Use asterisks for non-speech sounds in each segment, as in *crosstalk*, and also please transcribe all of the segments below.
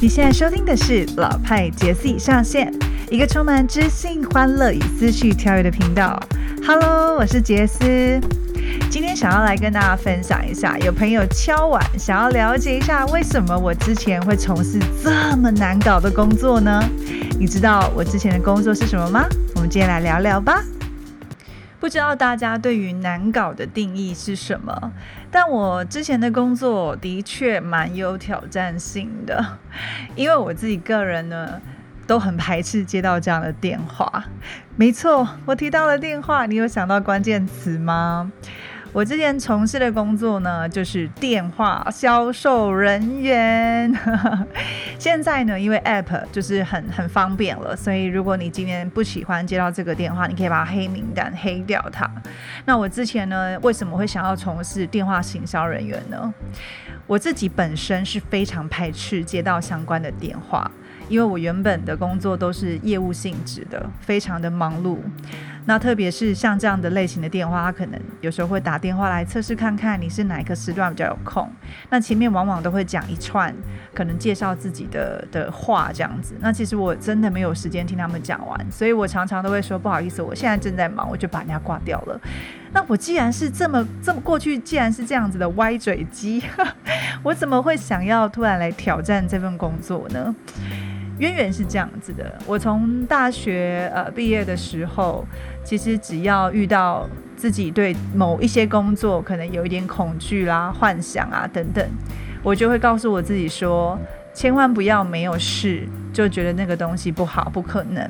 你现在收听的是老派杰 C 上线，一个充满知性、欢乐与思绪跳跃的频道。Hello，我是杰斯。今天想要来跟大家分享一下，有朋友敲碗想要了解一下，为什么我之前会从事这么难搞的工作呢？你知道我之前的工作是什么吗？我们今天来聊聊吧。不知道大家对于难搞的定义是什么？但我之前的工作的确蛮有挑战性的，*laughs* 因为我自己个人呢都很排斥接到这样的电话。没错，我提到了电话，你有想到关键词吗？我之前从事的工作呢，就是电话销售人员。*laughs* 现在呢，因为 App 就是很很方便了，所以如果你今天不喜欢接到这个电话，你可以把黑名单黑掉它。那我之前呢，为什么会想要从事电话行销人员呢？我自己本身是非常排斥接到相关的电话，因为我原本的工作都是业务性质的，非常的忙碌。那特别是像这样的类型的电话，他可能有时候会打电话来测试看看你是哪一个时段比较有空。那前面往往都会讲一串可能介绍自己的的话这样子。那其实我真的没有时间听他们讲完，所以我常常都会说不好意思，我现在正在忙，我就把人家挂掉了。那我既然是这么这么过去，既然是这样子的歪嘴鸡，我怎么会想要突然来挑战这份工作呢？渊源是这样子的，我从大学呃毕业的时候，其实只要遇到自己对某一些工作可能有一点恐惧啦、幻想啊等等，我就会告诉我自己说，千万不要没有事就觉得那个东西不好、不可能。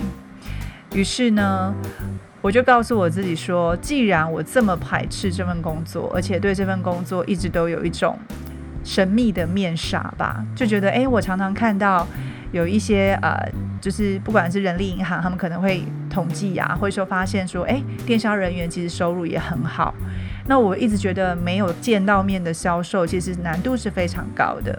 于是呢，我就告诉我自己说，既然我这么排斥这份工作，而且对这份工作一直都有一种神秘的面纱吧，就觉得哎，我常常看到。有一些呃，就是不管是人力银行，他们可能会统计啊，会说发现说，哎，电销人员其实收入也很好。那我一直觉得没有见到面的销售，其实难度是非常高的。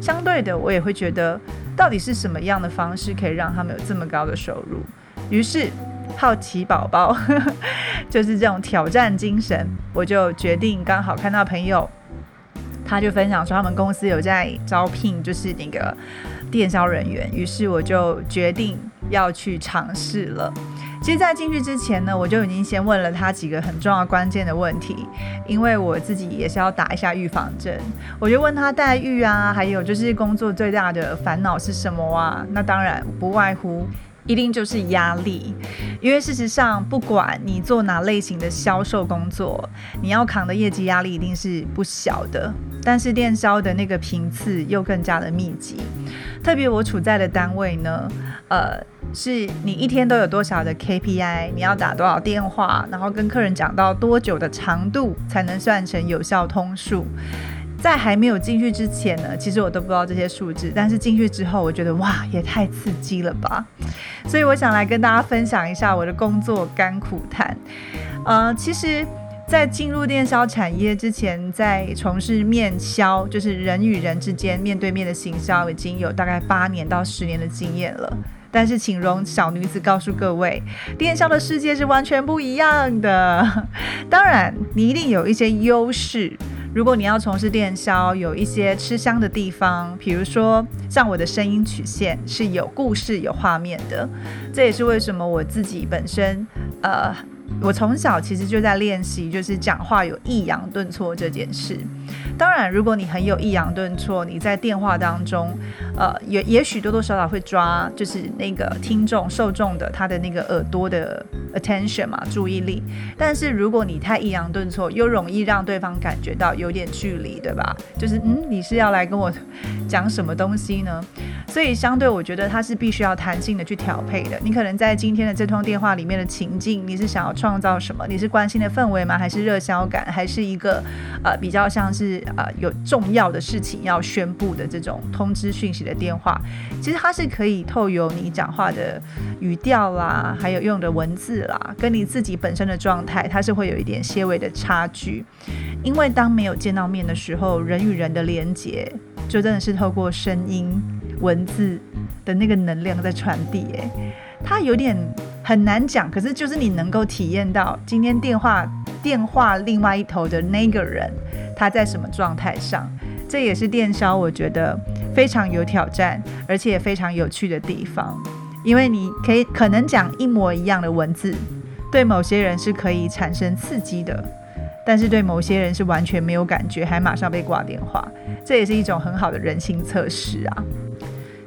相对的，我也会觉得，到底是什么样的方式可以让他们有这么高的收入？于是，好奇宝宝 *laughs* 就是这种挑战精神，我就决定刚好看到朋友，他就分享说他们公司有在招聘，就是那个。电销人员，于是我就决定要去尝试了。其实，在进去之前呢，我就已经先问了他几个很重要关键的问题，因为我自己也是要打一下预防针。我就问他待遇啊，还有就是工作最大的烦恼是什么啊？那当然不外乎。一定就是压力，因为事实上，不管你做哪类型的销售工作，你要扛的业绩压力一定是不小的。但是电销的那个频次又更加的密集，特别我处在的单位呢，呃，是你一天都有多少的 KPI，你要打多少电话，然后跟客人讲到多久的长度才能算成有效通数。在还没有进去之前呢，其实我都不知道这些数字。但是进去之后，我觉得哇，也太刺激了吧！所以我想来跟大家分享一下我的工作甘苦谈。呃，其实，在进入电销产业之前，在从事面销，就是人与人之间面对面的行销，已经有大概八年到十年的经验了。但是，请容小女子告诉各位，电销的世界是完全不一样的。当然，你一定有一些优势。如果你要从事电销，有一些吃香的地方，比如说像我的声音曲线是有故事、有画面的，这也是为什么我自己本身，呃。我从小其实就在练习，就是讲话有抑扬顿挫这件事。当然，如果你很有抑扬顿挫，你在电话当中，呃，也也许多多少少会抓，就是那个听众受众的他的那个耳朵的 attention 嘛，注意力。但是如果你太抑扬顿挫，又容易让对方感觉到有点距离，对吧？就是嗯，你是要来跟我讲什么东西呢？所以相对，我觉得它是必须要弹性的去调配的。你可能在今天的这通电话里面的情境，你是想要创造什么？你是关心的氛围吗？还是热销感？还是一个呃比较像是呃有重要的事情要宣布的这种通知讯息的电话？其实它是可以透由你讲话的语调啦，还有用的文字啦，跟你自己本身的状态，它是会有一点些微的差距。因为当没有见到面的时候，人与人的连接就真的是透过声音。文字的那个能量在传递，哎，它有点很难讲，可是就是你能够体验到今天电话电话另外一头的那个人他在什么状态上，这也是电销我觉得非常有挑战，而且也非常有趣的地方。因为你可以可能讲一模一样的文字，对某些人是可以产生刺激的，但是对某些人是完全没有感觉，还马上被挂电话。这也是一种很好的人性测试啊。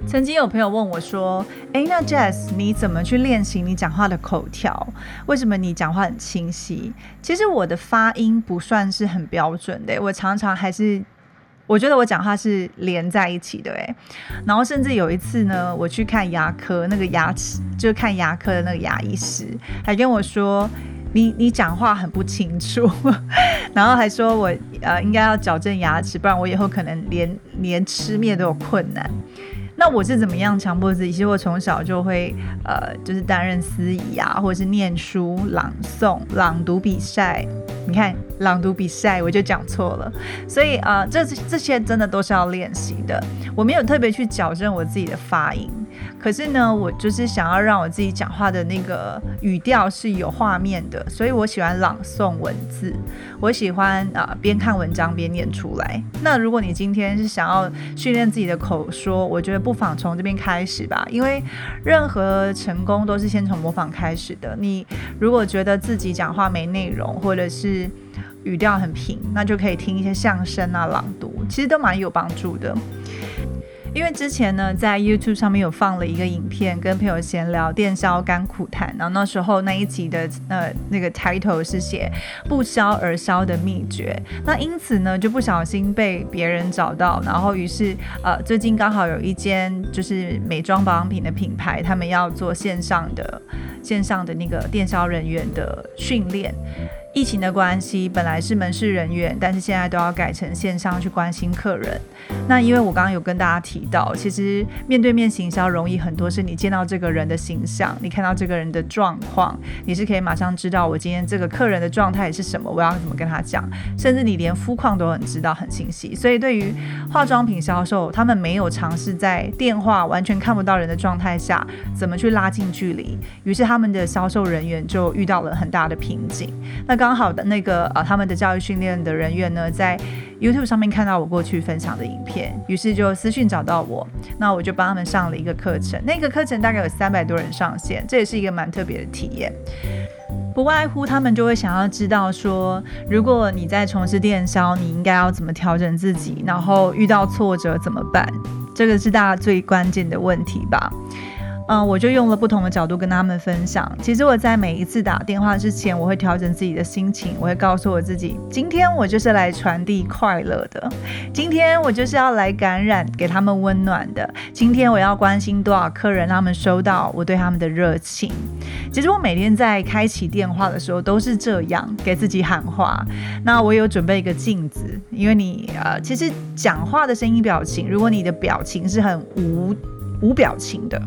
曾经有朋友问我说：“哎，那 Jess，你怎么去练习你讲话的口条？为什么你讲话很清晰？”其实我的发音不算是很标准的，我常常还是我觉得我讲话是连在一起的。哎，然后甚至有一次呢，我去看牙科，那个牙齿就是看牙科的那个牙医师，还跟我说：“你你讲话很不清楚。*laughs* ”然后还说我呃应该要矫正牙齿，不然我以后可能连连吃面都有困难。那我是怎么样强迫自己？其实我从小就会，呃，就是担任司仪啊，或者是念书、朗诵、朗读比赛。你看，朗读比赛我就讲错了，所以啊，这这些真的都是要练习的。我没有特别去矫正我自己的发音。可是呢，我就是想要让我自己讲话的那个语调是有画面的，所以我喜欢朗诵文字，我喜欢啊边看文章边念出来。那如果你今天是想要训练自己的口说，我觉得不妨从这边开始吧，因为任何成功都是先从模仿开始的。你如果觉得自己讲话没内容，或者是语调很平，那就可以听一些相声啊朗读，其实都蛮有帮助的。因为之前呢，在 YouTube 上面有放了一个影片，跟朋友闲聊电销甘苦谈，然后那时候那一集的呃那个 title 是写不销而销的秘诀，那因此呢就不小心被别人找到，然后于是呃最近刚好有一间就是美妆保养品的品牌，他们要做线上的线上的那个电销人员的训练。疫情的关系，本来是门市人员，但是现在都要改成线上去关心客人。那因为我刚刚有跟大家提到，其实面对面行销容易很多，是你见到这个人的形象，你看到这个人的状况，你是可以马上知道我今天这个客人的状态是什么，我要怎么跟他讲，甚至你连肤况都很知道很清晰。所以对于化妆品销售，他们没有尝试在电话完全看不到人的状态下怎么去拉近距离，于是他们的销售人员就遇到了很大的瓶颈。那刚好的那个呃，他们的教育训练的人员呢，在 YouTube 上面看到我过去分享的影片，于是就私讯找到我，那我就帮他们上了一个课程。那个课程大概有三百多人上线，这也是一个蛮特别的体验。不外乎他们就会想要知道说，如果你在从事电销，你应该要怎么调整自己，然后遇到挫折怎么办？这个是大家最关键的问题吧。嗯，我就用了不同的角度跟他们分享。其实我在每一次打电话之前，我会调整自己的心情，我会告诉我自己，今天我就是来传递快乐的，今天我就是要来感染给他们温暖的，今天我要关心多少客人，他们收到我对他们的热情。其实我每天在开启电话的时候都是这样给自己喊话。那我有准备一个镜子，因为你呃，其实讲话的声音表情，如果你的表情是很无无表情的。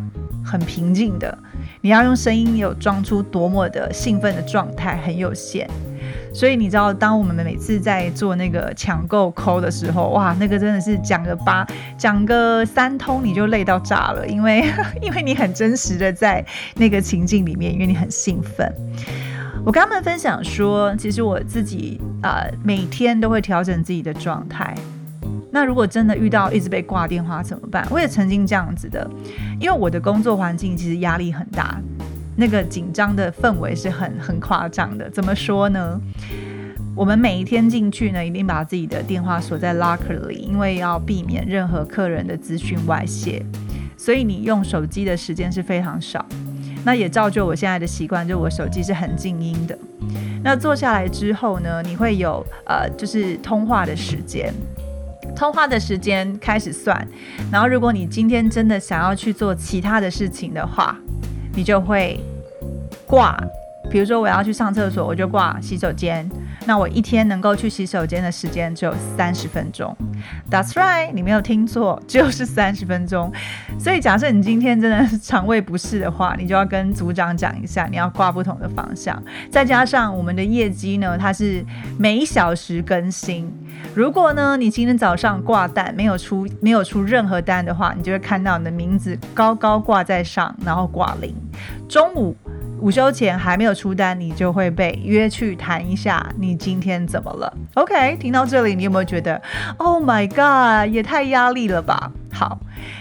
很平静的，你要用声音有装出多么的兴奋的状态很有限，所以你知道，当我们每次在做那个抢购抠的时候，哇，那个真的是讲个八讲个三通你就累到炸了，因为因为你很真实的在那个情境里面，因为你很兴奋。我跟他们分享说，其实我自己啊每天都会调整自己的状态。那如果真的遇到一直被挂电话怎么办？我也曾经这样子的，因为我的工作环境其实压力很大，那个紧张的氛围是很很夸张的。怎么说呢？我们每一天进去呢，一定把自己的电话锁在 locker 里，因为要避免任何客人的资讯外泄，所以你用手机的时间是非常少。那也造就我现在的习惯，就我手机是很静音的。那坐下来之后呢，你会有呃，就是通话的时间。通话的时间开始算，然后如果你今天真的想要去做其他的事情的话，你就会挂。比如说我要去上厕所，我就挂洗手间。那我一天能够去洗手间的时间只有三十分钟。That's right，你没有听错，就是三十分钟。所以假设你今天真的是肠胃不适的话，你就要跟组长讲一下，你要挂不同的方向。再加上我们的业绩呢，它是每小时更新。如果呢你今天早上挂单没有出没有出任何单的话，你就会看到你的名字高高挂在上，然后挂零。中午。午休前还没有出单，你就会被约去谈一下你今天怎么了。OK，听到这里，你有没有觉得，Oh my God，也太压力了吧？好，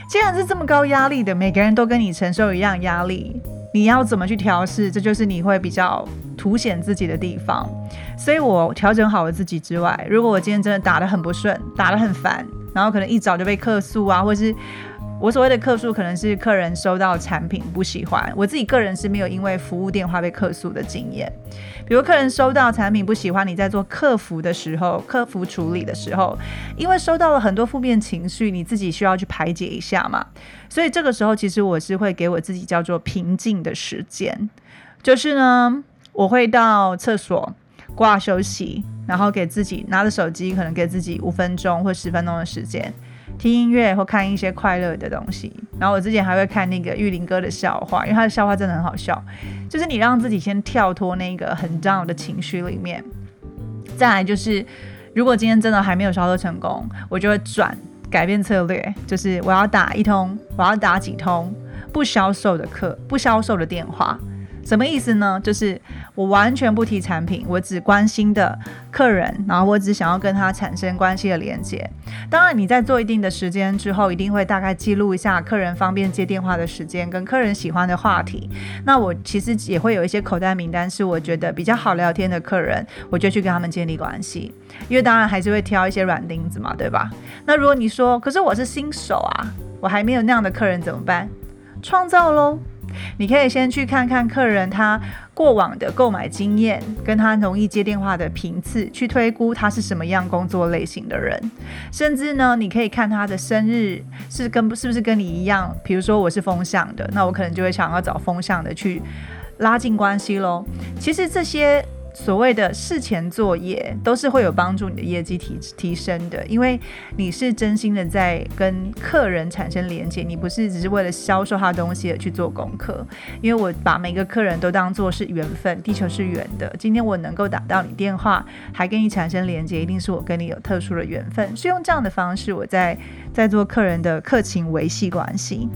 既然是这么高压力的，每个人都跟你承受一样压力，你要怎么去调试？这就是你会比较凸显自己的地方。所以我调整好了自己之外，如果我今天真的打得很不顺，打得很烦，然后可能一早就被客诉啊，或是。我所谓的客诉，可能是客人收到产品不喜欢。我自己个人是没有因为服务电话被客诉的经验。比如客人收到产品不喜欢，你在做客服的时候，客服处理的时候，因为收到了很多负面情绪，你自己需要去排解一下嘛。所以这个时候，其实我是会给我自己叫做平静的时间，就是呢，我会到厕所挂休息，然后给自己拿着手机，可能给自己五分钟或十分钟的时间。听音乐或看一些快乐的东西，然后我之前还会看那个玉林哥的笑话，因为他的笑话真的很好笑。就是你让自己先跳脱那个很 down 的情绪里面，再来就是，如果今天真的还没有销售成功，我就会转改变策略，就是我要打一通，我要打几通不销售的课，不销售的电话。什么意思呢？就是我完全不提产品，我只关心的客人，然后我只想要跟他产生关系的连接。当然，你在做一定的时间之后，一定会大概记录一下客人方便接电话的时间跟客人喜欢的话题。那我其实也会有一些口袋名单，是我觉得比较好聊天的客人，我就去跟他们建立关系。因为当然还是会挑一些软钉子嘛，对吧？那如果你说，可是我是新手啊，我还没有那样的客人怎么办？创造喽。你可以先去看看客人他过往的购买经验，跟他容易接电话的频次，去推估他是什么样工作类型的人。甚至呢，你可以看他的生日是跟是不是跟你一样，比如说我是风向的，那我可能就会想要找风向的去拉近关系喽。其实这些。所谓的事前作业都是会有帮助你的业绩提提升的，因为你是真心的在跟客人产生连接，你不是只是为了销售他东西而去做功课。因为我把每个客人都当做是缘分，地球是圆的，今天我能够打到你电话，还跟你产生连接，一定是我跟你有特殊的缘分，是用这样的方式我在在做客人的客情维系关系。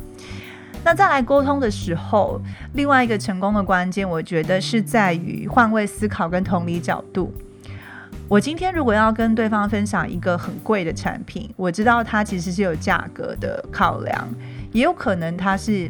那再来沟通的时候，另外一个成功的关键，我觉得是在于换位思考跟同理角度。我今天如果要跟对方分享一个很贵的产品，我知道它其实是有价格的考量，也有可能它是。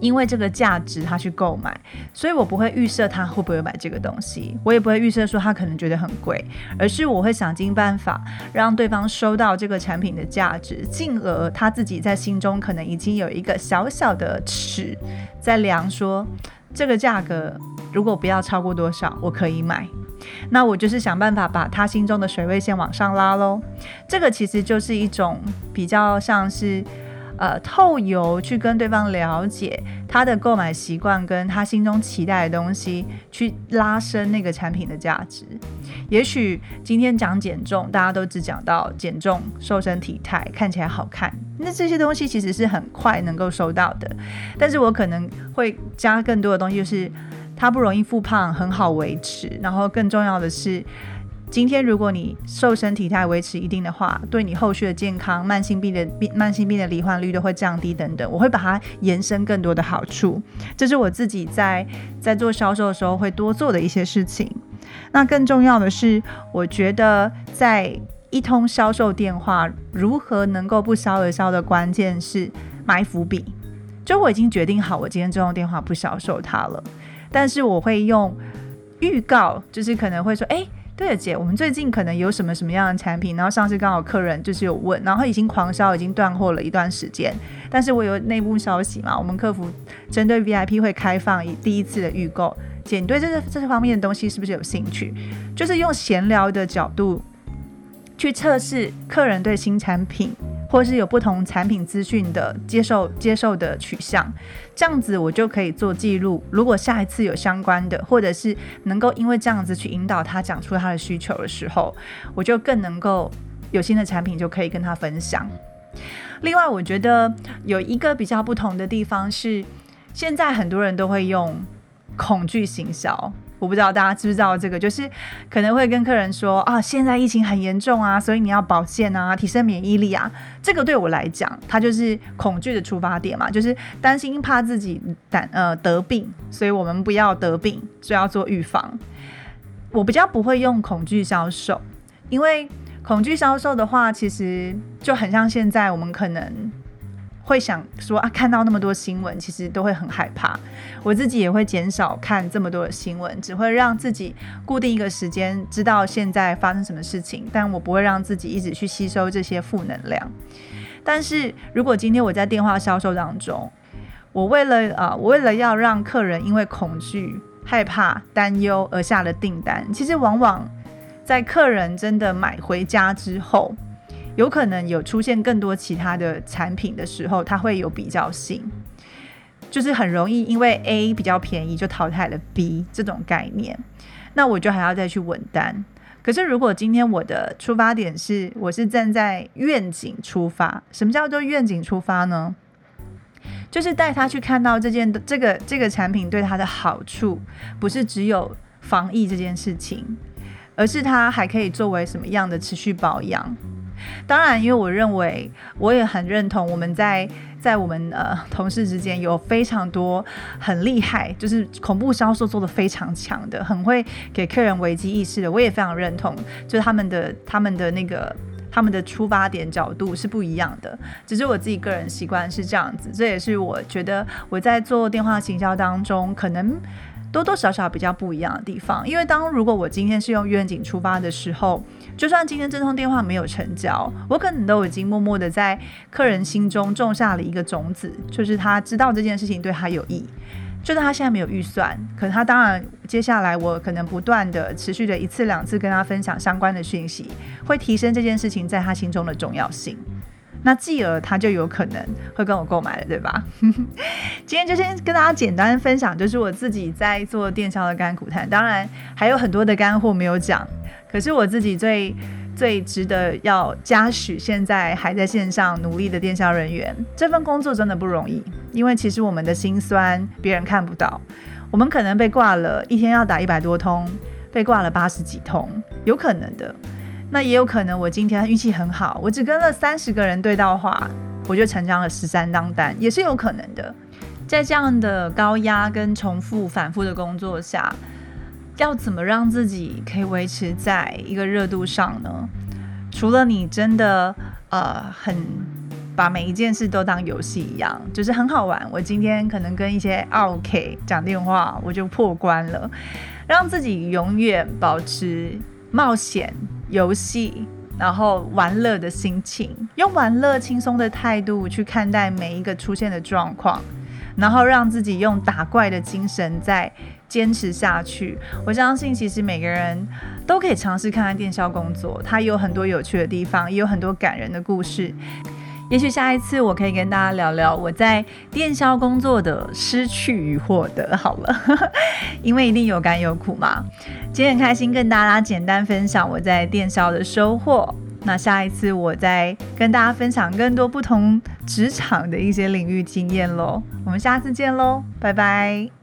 因为这个价值，他去购买，所以我不会预设他会不会买这个东西，我也不会预设说他可能觉得很贵，而是我会想尽办法让对方收到这个产品的价值，进而他自己在心中可能已经有一个小小的尺在量，说这个价格如果不要超过多少，我可以买。那我就是想办法把他心中的水位线往上拉喽。这个其实就是一种比较像是。呃，透油去跟对方了解他的购买习惯，跟他心中期待的东西，去拉伸那个产品的价值。也许今天讲减重，大家都只讲到减重、瘦身、体态，看起来好看，那这些东西其实是很快能够收到的。但是我可能会加更多的东西，就是它不容易复胖，很好维持，然后更重要的是。今天如果你瘦身体态维持一定的话，对你后续的健康、慢性病的病、慢性病的罹患率都会降低等等。我会把它延伸更多的好处，这是我自己在在做销售的时候会多做的一些事情。那更重要的是，我觉得在一通销售电话如何能够不销而销的关键是埋伏笔。就我已经决定好，我今天这通电话不销售它了，但是我会用预告，就是可能会说，哎。对了，姐，我们最近可能有什么什么样的产品？然后上次刚好客人就是有问，然后已经狂销，已经断货了一段时间。但是我有内部消息嘛，我们客服针对 VIP 会开放第一次的预购。姐，你对这这方面的东西是不是有兴趣？就是用闲聊的角度去测试客人对新产品。或是有不同产品资讯的接受接受的取向，这样子我就可以做记录。如果下一次有相关的，或者是能够因为这样子去引导他讲出他的需求的时候，我就更能够有新的产品就可以跟他分享。另外，我觉得有一个比较不同的地方是，现在很多人都会用恐惧行销。我不知道大家知不知道这个，就是可能会跟客人说啊，现在疫情很严重啊，所以你要保健啊，提升免疫力啊。这个对我来讲，它就是恐惧的出发点嘛，就是担心怕自己胆呃得病，所以我们不要得病，所以要做预防。我比较不会用恐惧销售，因为恐惧销售的话，其实就很像现在我们可能。会想说啊，看到那么多新闻，其实都会很害怕。我自己也会减少看这么多的新闻，只会让自己固定一个时间，知道现在发生什么事情。但我不会让自己一直去吸收这些负能量。但是如果今天我在电话销售当中，我为了啊，我为了要让客人因为恐惧、害怕、担忧而下了订单，其实往往在客人真的买回家之后。有可能有出现更多其他的产品的时候，它会有比较性，就是很容易因为 A 比较便宜就淘汰了 B 这种概念，那我就还要再去稳单。可是如果今天我的出发点是我是站在愿景出发，什么叫做愿景出发呢？就是带他去看到这件这个这个产品对他的好处，不是只有防疫这件事情，而是它还可以作为什么样的持续保养。当然，因为我认为，我也很认同，我们在在我们呃同事之间有非常多很厉害，就是恐怖销售做的非常强的，很会给客人危机意识的。我也非常认同，就是他们的他们的那个他们的出发点角度是不一样的。只是我自己个人习惯是这样子，这也是我觉得我在做电话行销当中可能。多多少少比较不一样的地方，因为当如果我今天是用愿景出发的时候，就算今天这通电话没有成交，我可能都已经默默的在客人心中种下了一个种子，就是他知道这件事情对他有益，就算他现在没有预算，可能他当然接下来我可能不断的持续的一次两次跟他分享相关的讯息，会提升这件事情在他心中的重要性。那继而他就有可能会跟我购买了，对吧？*laughs* 今天就先跟大家简单分享，就是我自己在做电销的甘苦谈。当然还有很多的干货没有讲，可是我自己最最值得要嘉许，现在还在线上努力的电销人员，这份工作真的不容易，因为其实我们的心酸别人看不到，我们可能被挂了一天要打一百多通，被挂了八十几通，有可能的。那也有可能，我今天运气很好，我只跟了三十个人对到话，我就成交了十三张单，也是有可能的。在这样的高压跟重复反复的工作下，要怎么让自己可以维持在一个热度上呢？除了你真的呃很把每一件事都当游戏一样，就是很好玩。我今天可能跟一些 OK 讲电话，我就破关了，让自己永远保持冒险。游戏，然后玩乐的心情，用玩乐轻松的态度去看待每一个出现的状况，然后让自己用打怪的精神再坚持下去。我相信，其实每个人都可以尝试看看电销工作，它有很多有趣的地方，也有很多感人的故事。也许下一次我可以跟大家聊聊我在电销工作的失去与获得。好了，*laughs* 因为一定有甘有苦嘛。今天很开心跟大家简单分享我在电销的收获。那下一次我再跟大家分享更多不同职场的一些领域经验喽。我们下次见喽，拜拜。